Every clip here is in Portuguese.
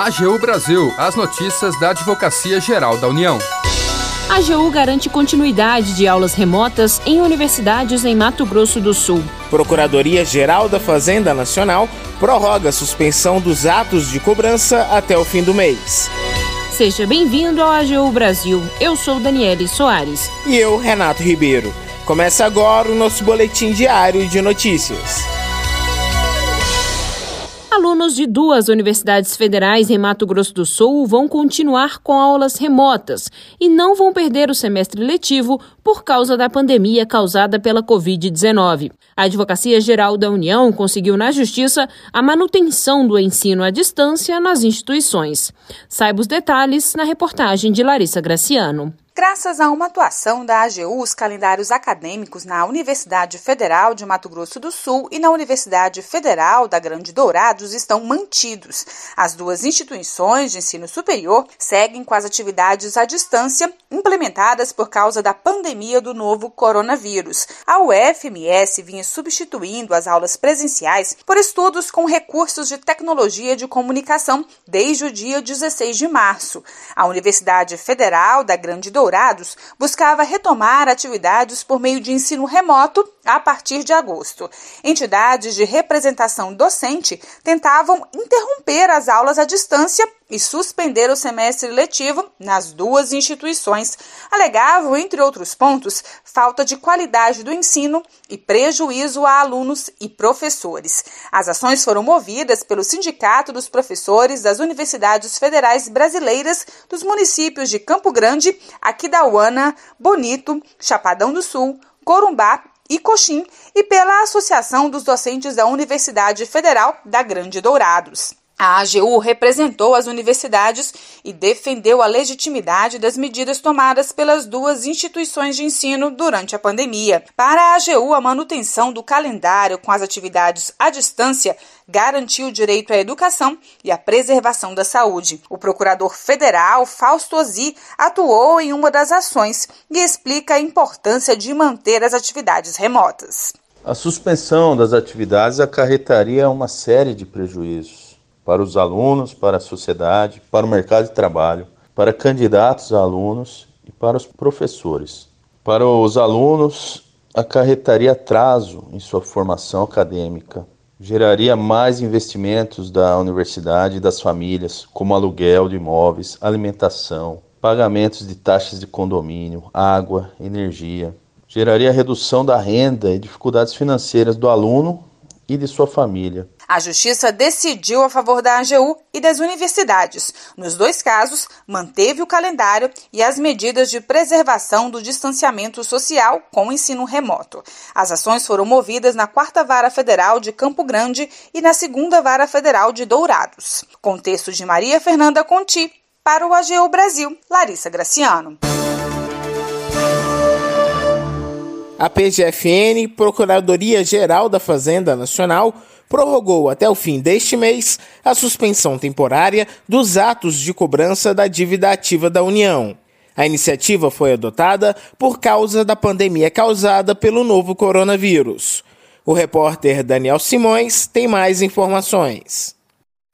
AGU Brasil, as notícias da Advocacia Geral da União. A AGU garante continuidade de aulas remotas em universidades em Mato Grosso do Sul. Procuradoria-Geral da Fazenda Nacional prorroga a suspensão dos atos de cobrança até o fim do mês. Seja bem-vindo ao AGU Brasil. Eu sou Daniele Soares. E eu, Renato Ribeiro. Começa agora o nosso boletim diário de notícias. Alunos de duas universidades federais em Mato Grosso do Sul vão continuar com aulas remotas e não vão perder o semestre letivo por causa da pandemia causada pela Covid-19. A Advocacia Geral da União conseguiu na Justiça a manutenção do ensino à distância nas instituições. Saiba os detalhes na reportagem de Larissa Graciano. Graças a uma atuação da AGU, os calendários acadêmicos na Universidade Federal de Mato Grosso do Sul e na Universidade Federal da Grande Dourados estão mantidos. As duas instituições de ensino superior seguem com as atividades à distância implementadas por causa da pandemia do novo coronavírus. A UFMS vinha substituindo as aulas presenciais por estudos com recursos de tecnologia de comunicação desde o dia 16 de março. A Universidade Federal da Grande Dourados Buscava retomar atividades por meio de ensino remoto a partir de agosto. Entidades de representação docente tentavam interromper as aulas à distância e suspender o semestre letivo nas duas instituições. Alegavam, entre outros pontos, falta de qualidade do ensino e prejuízo a alunos e professores. As ações foram movidas pelo Sindicato dos Professores das Universidades Federais Brasileiras dos municípios de Campo Grande, Aquidauana, Bonito, Chapadão do Sul, Corumbá e Coxim e pela Associação dos Docentes da Universidade Federal da Grande Dourados. A AGU representou as universidades e defendeu a legitimidade das medidas tomadas pelas duas instituições de ensino durante a pandemia. Para a AGU, a manutenção do calendário com as atividades à distância garantiu o direito à educação e à preservação da saúde. O procurador federal Fausto Ozzi atuou em uma das ações e explica a importância de manter as atividades remotas. A suspensão das atividades acarretaria uma série de prejuízos para os alunos, para a sociedade, para o mercado de trabalho, para candidatos a alunos e para os professores. Para os alunos, acarretaria atraso em sua formação acadêmica, geraria mais investimentos da universidade e das famílias, como aluguel de imóveis, alimentação, pagamentos de taxas de condomínio, água, energia. Geraria redução da renda e dificuldades financeiras do aluno e de sua família. A Justiça decidiu a favor da AGU e das universidades. Nos dois casos, manteve o calendário e as medidas de preservação do distanciamento social com ensino remoto. As ações foram movidas na Quarta Vara Federal de Campo Grande e na Segunda Vara Federal de Dourados. Contexto de Maria Fernanda Conti, para o AGU Brasil, Larissa Graciano. A PGFN, Procuradoria-Geral da Fazenda Nacional, prorrogou até o fim deste mês a suspensão temporária dos atos de cobrança da dívida ativa da União. A iniciativa foi adotada por causa da pandemia causada pelo novo coronavírus. O repórter Daniel Simões tem mais informações.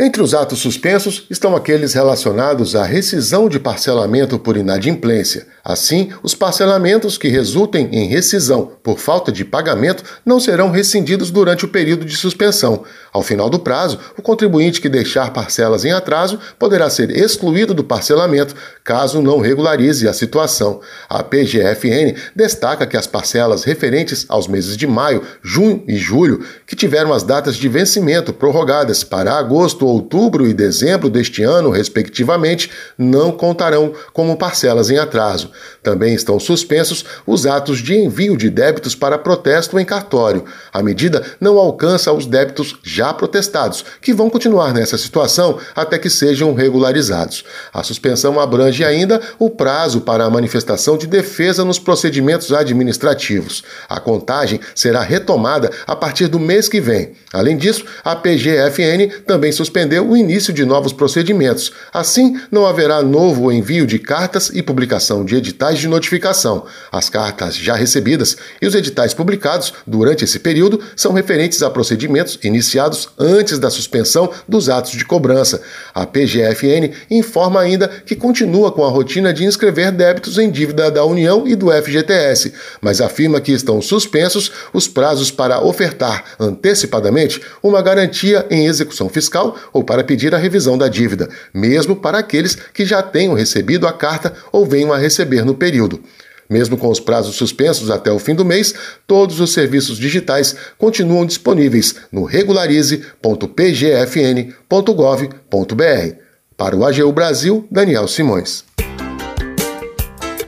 Entre os atos suspensos estão aqueles relacionados à rescisão de parcelamento por inadimplência. Assim, os parcelamentos que resultem em rescisão por falta de pagamento não serão rescindidos durante o período de suspensão. Ao final do prazo, o contribuinte que deixar parcelas em atraso poderá ser excluído do parcelamento, caso não regularize a situação. A PGFN destaca que as parcelas referentes aos meses de maio, junho e julho, que tiveram as datas de vencimento prorrogadas para agosto, outubro e dezembro deste ano, respectivamente, não contarão como parcelas em atraso. Também estão suspensos os atos de envio de débitos para protesto em cartório. A medida não alcança os débitos já protestados, que vão continuar nessa situação até que sejam regularizados. A suspensão abrange ainda o prazo para a manifestação de defesa nos procedimentos administrativos. A contagem será retomada a partir do mês que vem. Além disso, a PGFN também suspende suspendeu o início de novos procedimentos. Assim, não haverá novo envio de cartas e publicação de editais de notificação. As cartas já recebidas e os editais publicados durante esse período são referentes a procedimentos iniciados antes da suspensão dos atos de cobrança. A PGFN informa ainda que continua com a rotina de inscrever débitos em dívida da União e do FGTS, mas afirma que estão suspensos os prazos para ofertar antecipadamente uma garantia em execução fiscal ou para pedir a revisão da dívida, mesmo para aqueles que já tenham recebido a carta ou venham a receber no período. Mesmo com os prazos suspensos até o fim do mês, todos os serviços digitais continuam disponíveis no regularize.pgfn.gov.br. Para o AGU Brasil, Daniel Simões.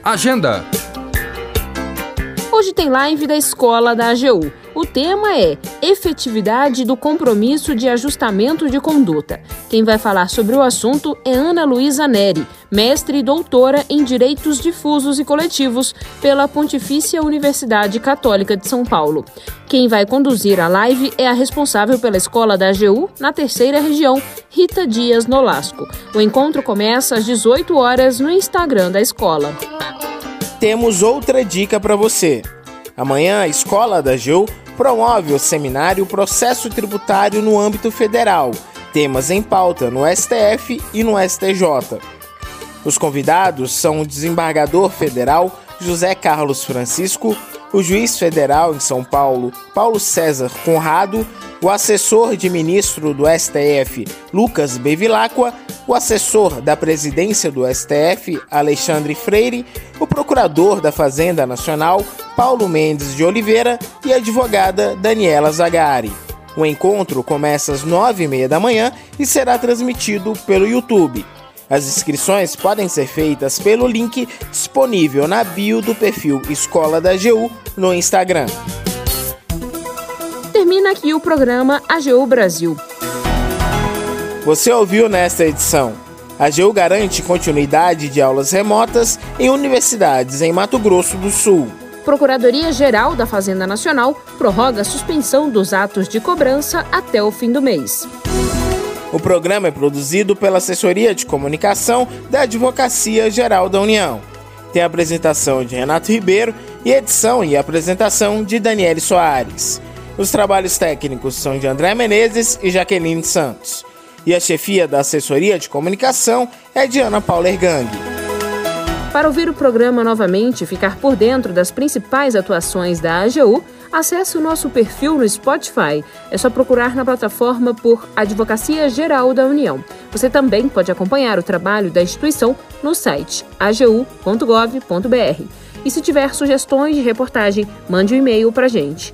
Agenda. Hoje tem live da escola da AGU. O tema é Efetividade do Compromisso de Ajustamento de Conduta. Quem vai falar sobre o assunto é Ana Luísa Neri, mestre e doutora em Direitos Difusos e Coletivos pela Pontifícia Universidade Católica de São Paulo. Quem vai conduzir a live é a responsável pela escola da AGU na terceira região, Rita Dias Nolasco. O encontro começa às 18 horas no Instagram da escola. Temos outra dica para você. Amanhã a escola da AGU promove o seminário Processo Tributário no âmbito federal, temas em pauta no STF e no STJ. Os convidados são o desembargador federal José Carlos Francisco, o juiz federal em São Paulo Paulo César Conrado, o assessor de ministro do STF Lucas Bevilacqua, o assessor da presidência do STF Alexandre Freire, o procurador da Fazenda Nacional Paulo Mendes de Oliveira e a advogada Daniela Zagari. O encontro começa às nove e meia da manhã e será transmitido pelo YouTube. As inscrições podem ser feitas pelo link disponível na bio do perfil Escola da AGU no Instagram. Termina aqui o programa AGU Brasil. Você ouviu nesta edição. A AGU garante continuidade de aulas remotas em universidades em Mato Grosso do Sul. Procuradoria-Geral da Fazenda Nacional prorroga a suspensão dos atos de cobrança até o fim do mês. O programa é produzido pela Assessoria de Comunicação da Advocacia Geral da União. Tem a apresentação de Renato Ribeiro e edição e apresentação de Daniele Soares. Os trabalhos técnicos são de André Menezes e Jaqueline Santos. E a chefia da Assessoria de Comunicação é de Ana Paula Ergang. Para ouvir o programa novamente e ficar por dentro das principais atuações da AGU, acesse o nosso perfil no Spotify. É só procurar na plataforma por Advocacia Geral da União. Você também pode acompanhar o trabalho da instituição no site agu.gov.br. E se tiver sugestões de reportagem, mande um e-mail para a gente